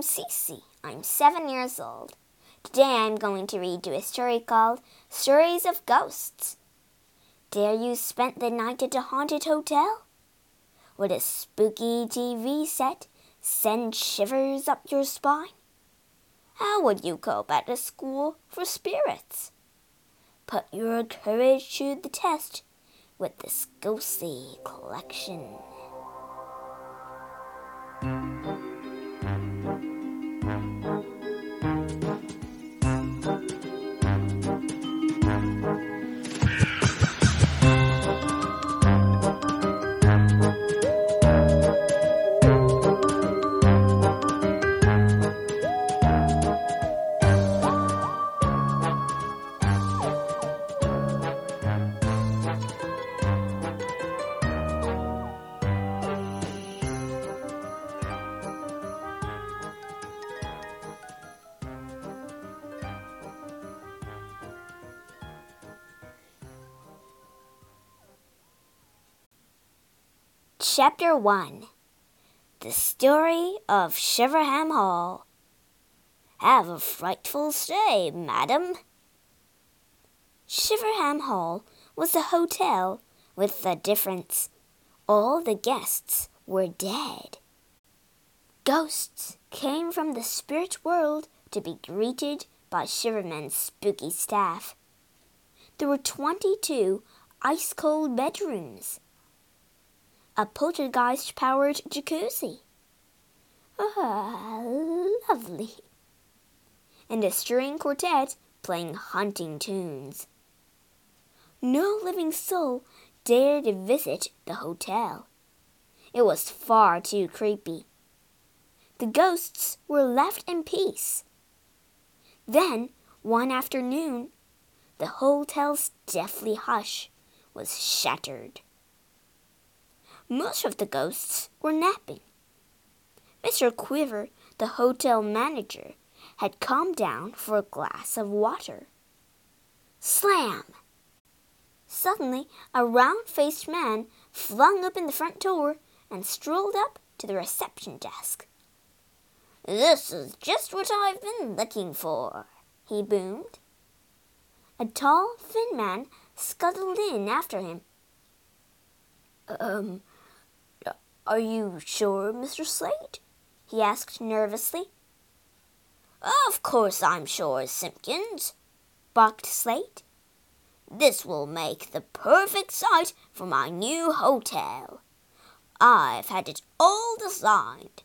I'm Cece. I'm seven years old. Today I'm going to read you a story called Stories of Ghosts. Dare you spend the night at a haunted hotel? Would a spooky TV set send shivers up your spine? How would you cope at a school for spirits? Put your courage to the test with this ghostly collection. Chapter 1 The Story of Shiverham Hall. Have a frightful stay, madam. Shiverham Hall was a hotel with the difference all the guests were dead. Ghosts came from the spirit world to be greeted by Shiverham's spooky staff. There were twenty two ice cold bedrooms a poltergeist powered jacuzzi. Ah, lovely. And a string quartet playing haunting tunes. No living soul dared to visit the hotel. It was far too creepy. The ghosts were left in peace. Then, one afternoon, the hotel's deathly hush was shattered. Most of the ghosts were napping. Mr. Quiver, the hotel manager, had come down for a glass of water. Slam! Suddenly, a round faced man flung open the front door and strolled up to the reception desk. This is just what I've been looking for, he boomed. A tall, thin man scuttled in after him. Um, are you sure, Mr. Slate? he asked nervously. Of course I'm sure, Simpkins, barked Slate. This will make the perfect site for my new hotel. I've had it all designed.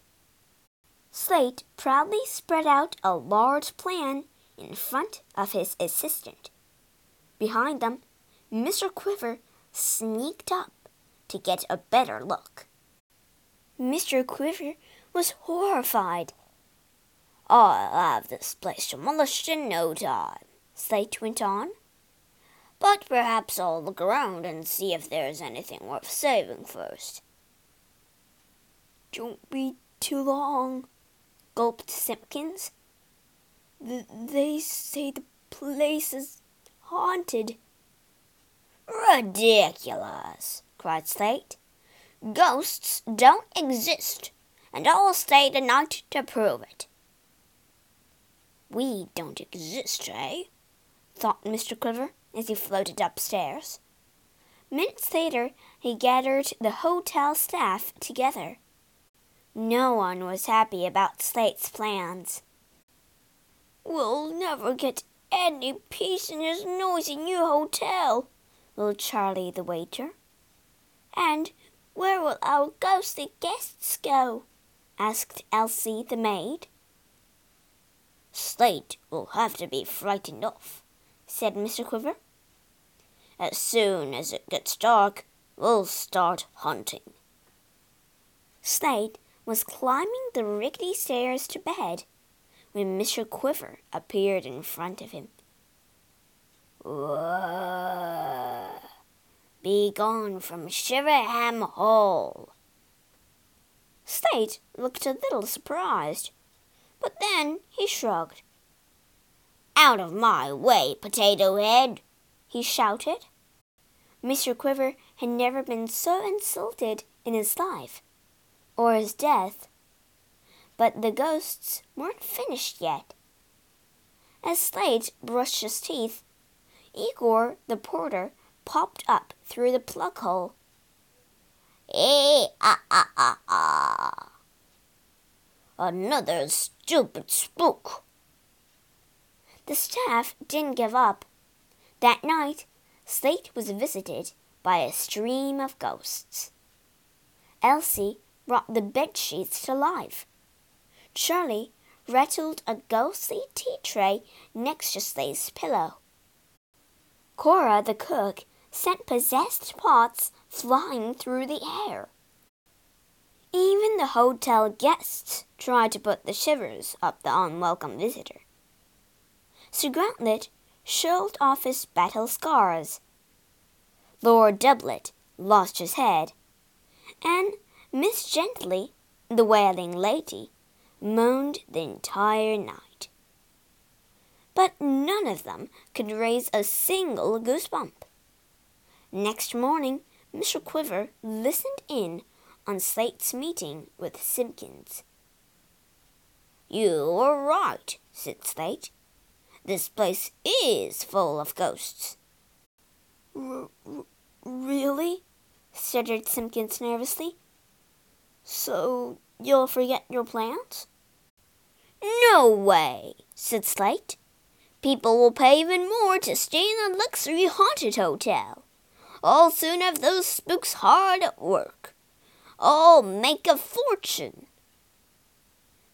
Slate proudly spread out a large plan in front of his assistant. Behind them, Mr. Quiver sneaked up to get a better look. Mr. Quiver was horrified. I'll have this place demolished in no time, Slate went on. But perhaps I'll look around and see if there's anything worth saving first. Don't be too long, gulped Simpkins. Th they say the place is haunted. Ridiculous, cried Slate. Ghosts don't exist, and I'll stay the night to prove it. We don't exist, eh? thought Mr. Quiver as he floated upstairs. Minutes later, he gathered the hotel staff together. No one was happy about Slate's plans. We'll never get any peace in this noisy new hotel, will Charlie the waiter. And where will our ghostly guests go? asked Elsie the maid. Slate will have to be frightened off, said Mr. Quiver. As soon as it gets dark, we'll start hunting. Slate was climbing the rickety stairs to bed when Mr. Quiver appeared in front of him. Whoa. Be gone from Shiverham Hall. Slate looked a little surprised, but then he shrugged. Out of my way, Potato Head! he shouted. Mr. Quiver had never been so insulted in his life, or his death. But the ghosts weren't finished yet. As Slate brushed his teeth, Igor the porter popped up through the plug hole. Eh, ah, ah, ah, ah. Another stupid spook. The staff didn't give up. That night, Slate was visited by a stream of ghosts. Elsie brought the bed sheets to life. Charlie rattled a ghostly tea tray next to Slate's pillow. Cora the cook sent possessed pots flying through the air. Even the hotel guests tried to put the shivers up the unwelcome visitor. Sir Gauntlet shoved off his battle scars. Lord Doublet lost his head, and Miss Gently, the wailing lady, moaned the entire night. But none of them could raise a single goosebump. Next morning, Mr. Quiver listened in on Slate's meeting with Simpkins. You were right, said Slate. This place is full of ghosts. R really? stuttered Simpkins nervously. So you'll forget your plans? No way, said Slate. People will pay even more to stay in a luxury haunted hotel. I'll soon have those spooks hard at work. I'll make a fortune.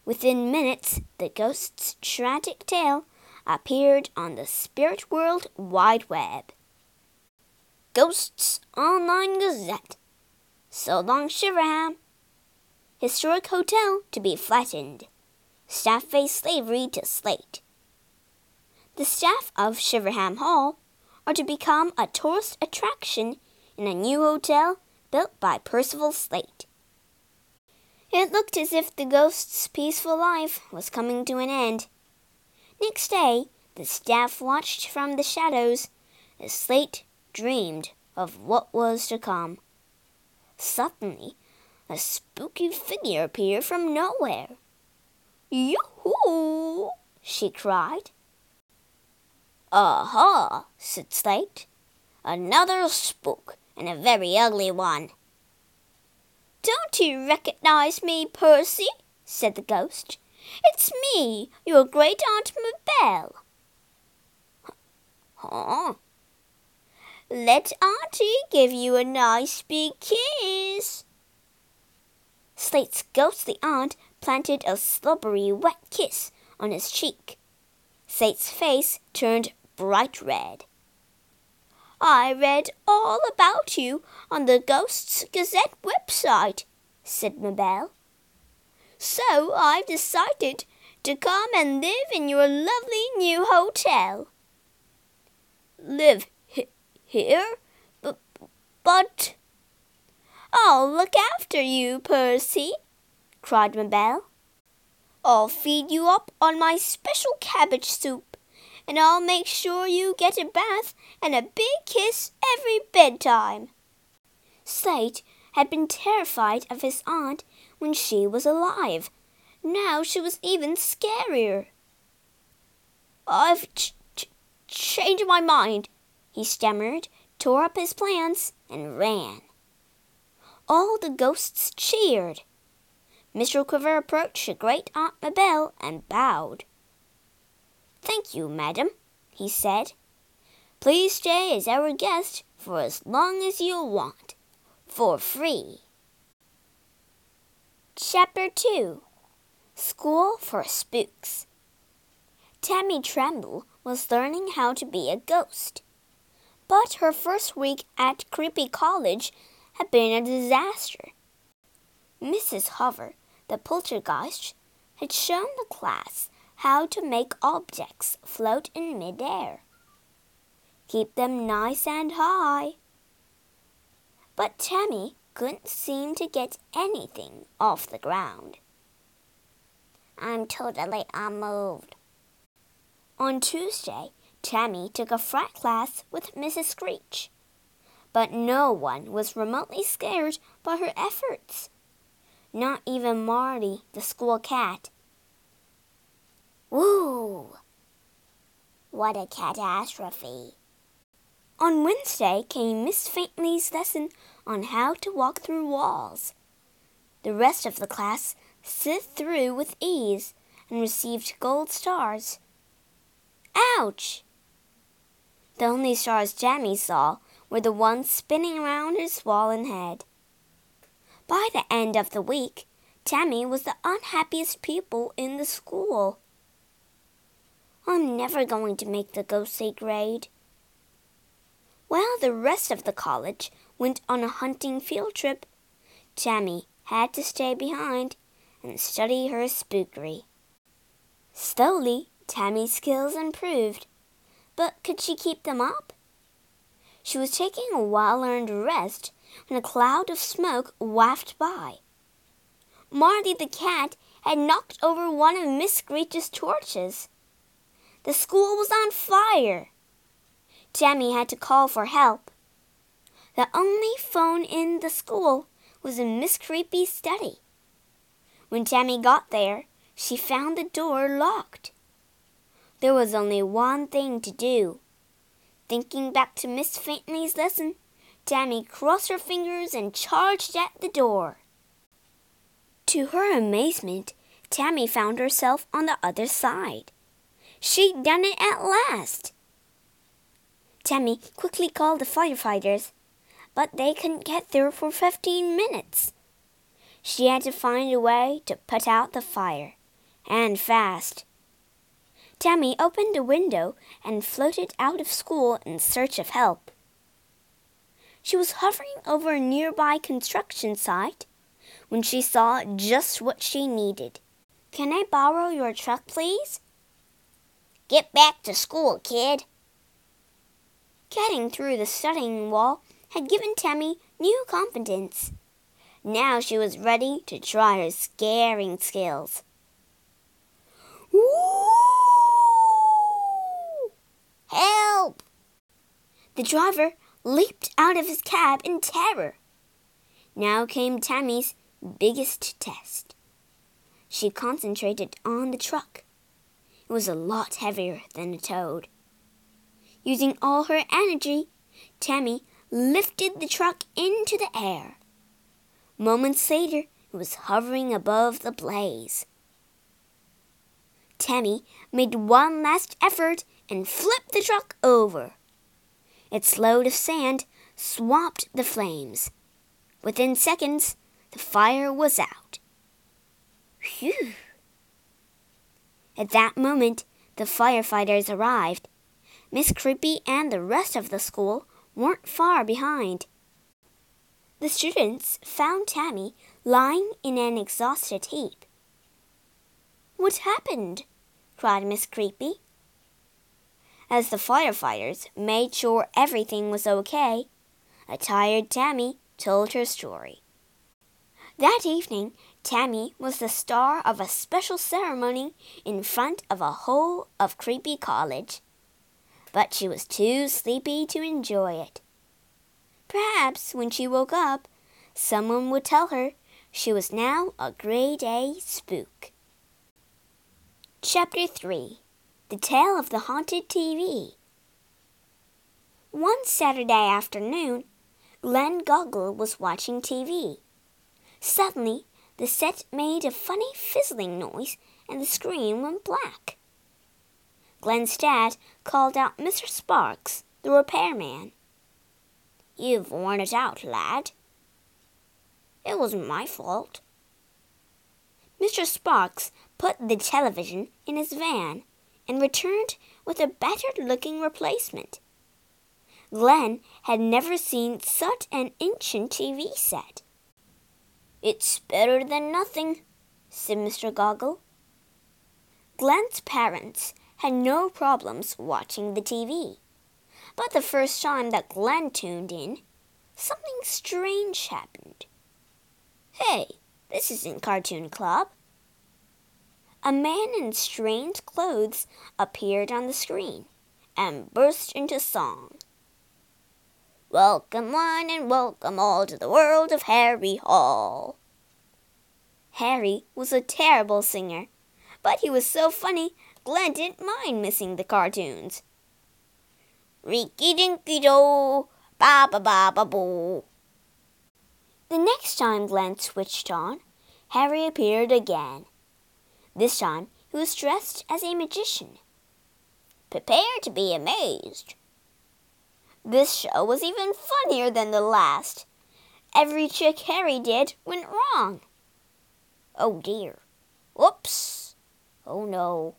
Within minutes, the ghost's tragic tale appeared on the Spirit World Wide Web. Ghosts Online Gazette. So long, Shiverham. Historic Hotel to be flattened. Staff face slavery to slate. The staff of Shiverham Hall are to become a tourist attraction in a new hotel built by Percival Slate. It looked as if the ghost's peaceful life was coming to an end. Next day, the staff watched from the shadows as Slate dreamed of what was to come. Suddenly, a spooky figure appeared from nowhere. Yoo-hoo! she cried. Aha, said Slate. Another spook and a very ugly one. Don't you recognize me, Percy? said the ghost. It's me, your great aunt Mabel. Huh? Let Auntie give you a nice big kiss. Slate's ghostly aunt planted a slubbery wet kiss on his cheek. Slate's face turned bright red. I read all about you on the Ghosts Gazette website, said Mabel. So I've decided to come and live in your lovely new hotel. Live he here? B but. I'll look after you, Percy, cried Mabel. I'll feed you up on my special cabbage soup and I'll make sure you get a bath and a big kiss every bedtime. Slate had been terrified of his aunt when she was alive. Now she was even scarier. I've ch ch changed my mind, he stammered, tore up his plans, and ran. All the ghosts cheered. Mr. Quiver approached the great Aunt Mabel and bowed. Thank you, madam, he said. Please stay as our guest for as long as you want, for free. Chapter 2 School for Spooks Tammy Tremble was learning how to be a ghost. But her first week at Creepy College had been a disaster. Mrs. Hover, the poltergeist, had shown the class how to make objects float in midair. Keep them nice and high. But Tammy couldn't seem to get anything off the ground. I'm totally unmoved. On Tuesday, Tammy took a frat class with Mrs. Screech. But no one was remotely scared by her efforts. not even Marty, the school cat. Woo! What a catastrophe! On Wednesday came Miss Faintley's lesson on how to walk through walls. The rest of the class slid through with ease and received gold stars. Ouch! The only stars Tammy saw were the ones spinning around her swollen head. By the end of the week, Tammy was the unhappiest pupil in the school. I'm never going to make the GOSA grade. While the rest of the college went on a hunting field trip, Tammy had to stay behind and study her spookery. Slowly, Tammy's skills improved, but could she keep them up? She was taking a well earned rest when a cloud of smoke wafted by. Marty the cat had knocked over one of Miss Screech's torches. The school was on fire. Tammy had to call for help. The only phone in the school was in Miss Creepy's study. When Tammy got there, she found the door locked. There was only one thing to do. Thinking back to Miss Faintley's lesson, Tammy crossed her fingers and charged at the door. To her amazement, Tammy found herself on the other side. She'd done it at last. Tammy quickly called the firefighters, but they couldn't get there for 15 minutes. She had to find a way to put out the fire, and fast. Tammy opened a window and floated out of school in search of help. She was hovering over a nearby construction site when she saw just what she needed. Can I borrow your truck, please? Get back to school, kid. Getting through the studying wall had given Tammy new confidence. Now she was ready to try her scaring skills. Help! The driver leaped out of his cab in terror. Now came Tammy's biggest test. She concentrated on the truck. Was a lot heavier than a toad. Using all her energy, Tammy lifted the truck into the air. Moments later, it was hovering above the blaze. Tammy made one last effort and flipped the truck over. Its load of sand swamped the flames. Within seconds, the fire was out. Phew! At that moment, the firefighters arrived. Miss Creepy and the rest of the school weren't far behind. The students found Tammy lying in an exhausted heap. What happened? cried Miss Creepy. As the firefighters made sure everything was okay, a tired Tammy told her story. That evening, Tammy was the star of a special ceremony in front of a whole of Creepy College. But she was too sleepy to enjoy it. Perhaps when she woke up, someone would tell her she was now a grade A spook. Chapter 3 The Tale of the Haunted TV. One Saturday afternoon, Glenn Goggle was watching TV. Suddenly, the set made a funny fizzling noise and the screen went black. Glenn's dad called out Mr. Sparks, the repairman. You've worn it out, lad. It wasn't my fault. Mr. Sparks put the television in his van and returned with a battered looking replacement. Glenn had never seen such an ancient TV set. It's better than nothing, said Mr. Goggle. Glenn's parents had no problems watching the TV. But the first time that Glenn tuned in, something strange happened. Hey, this isn't Cartoon Club. A man in strange clothes appeared on the screen and burst into song. Welcome one and welcome all to the world of Harry Hall. Harry was a terrible singer, but he was so funny Glen didn't mind missing the cartoons. Rinky dinky do, ba ba ba ba boo. The next time Glen switched on, Harry appeared again. This time he was dressed as a magician. Prepare to be amazed. This show was even funnier than the last. Every trick Harry did went wrong. Oh dear. Whoops. Oh no.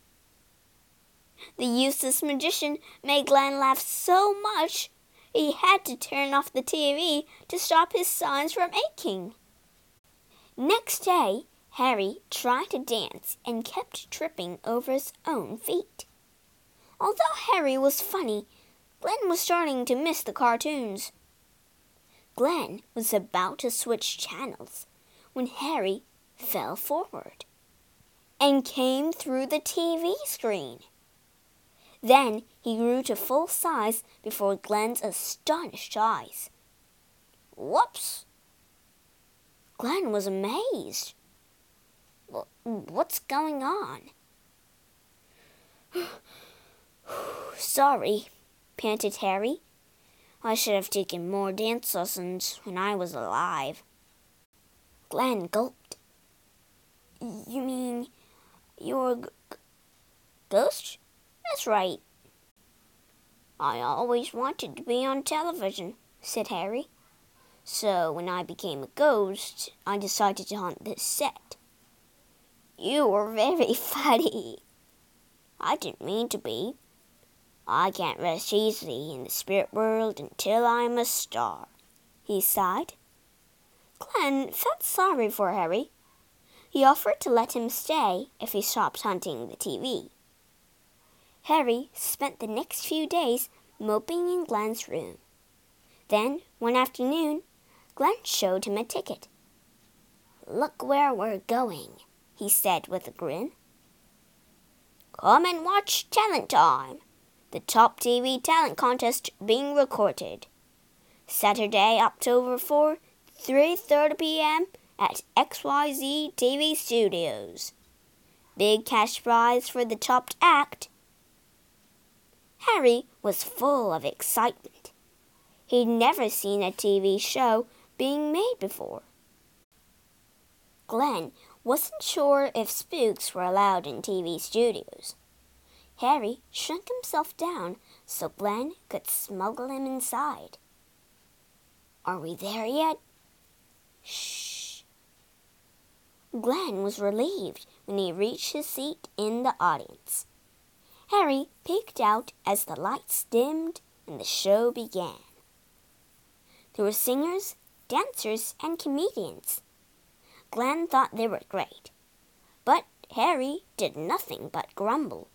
The useless magician made Glen laugh so much he had to turn off the TV to stop his sides from aching. Next day, Harry tried to dance and kept tripping over his own feet. Although Harry was funny, Glen was starting to miss the cartoons. Glen was about to switch channels when Harry fell forward and came through the TV screen. Then he grew to full size before Glen's astonished eyes. Whoops! Glen was amazed. What's going on? Sorry, panted Harry. I should have taken more dance lessons when I was alive. Glen gulped. You mean you're a g- ghost? That's right. I always wanted to be on television, said Harry. So when I became a ghost, I decided to haunt this set. You were very funny. I didn't mean to be. I can't rest easily in the spirit world until I'm a star, he sighed. Glen felt sorry for Harry. He offered to let him stay if he stopped hunting the TV. Harry spent the next few days moping in Glen's room. Then, one afternoon, Glen showed him a ticket. Look where we're going, he said with a grin. Come and watch Talent Time, the top TV talent contest being recorded. Saturday, October 4, 3:30 p.m. at XYZ TV Studios. Big cash prize for the top act Harry was full of excitement. He'd never seen a TV show being made before. Glen wasn't sure if spooks were allowed in TV studios. Harry shrunk himself down so Glen could smuggle him inside. Are we there yet? Shh. Glen was relieved when he reached his seat in the audience. Harry peeked out as the lights dimmed and the show began. There were singers, dancers, and comedians. Glen thought they were great, but Harry did nothing but grumble.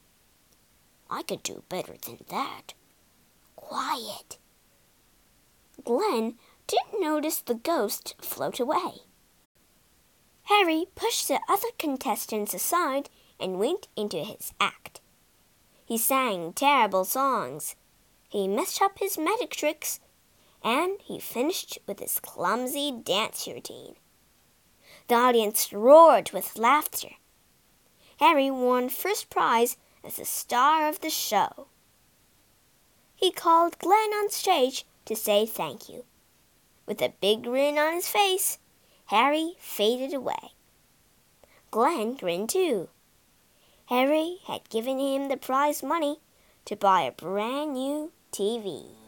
I could do better than that. Quiet. Glen didn't notice the ghost float away. Harry pushed the other contestants aside and went into his act. He sang terrible songs. He messed up his magic tricks. And he finished with his clumsy dance routine. The audience roared with laughter. Harry won first prize as the star of the show. He called Glen on stage to say thank you. With a big grin on his face, Harry faded away. Glen grinned too. Harry had given him the prize money to buy a brand new TV.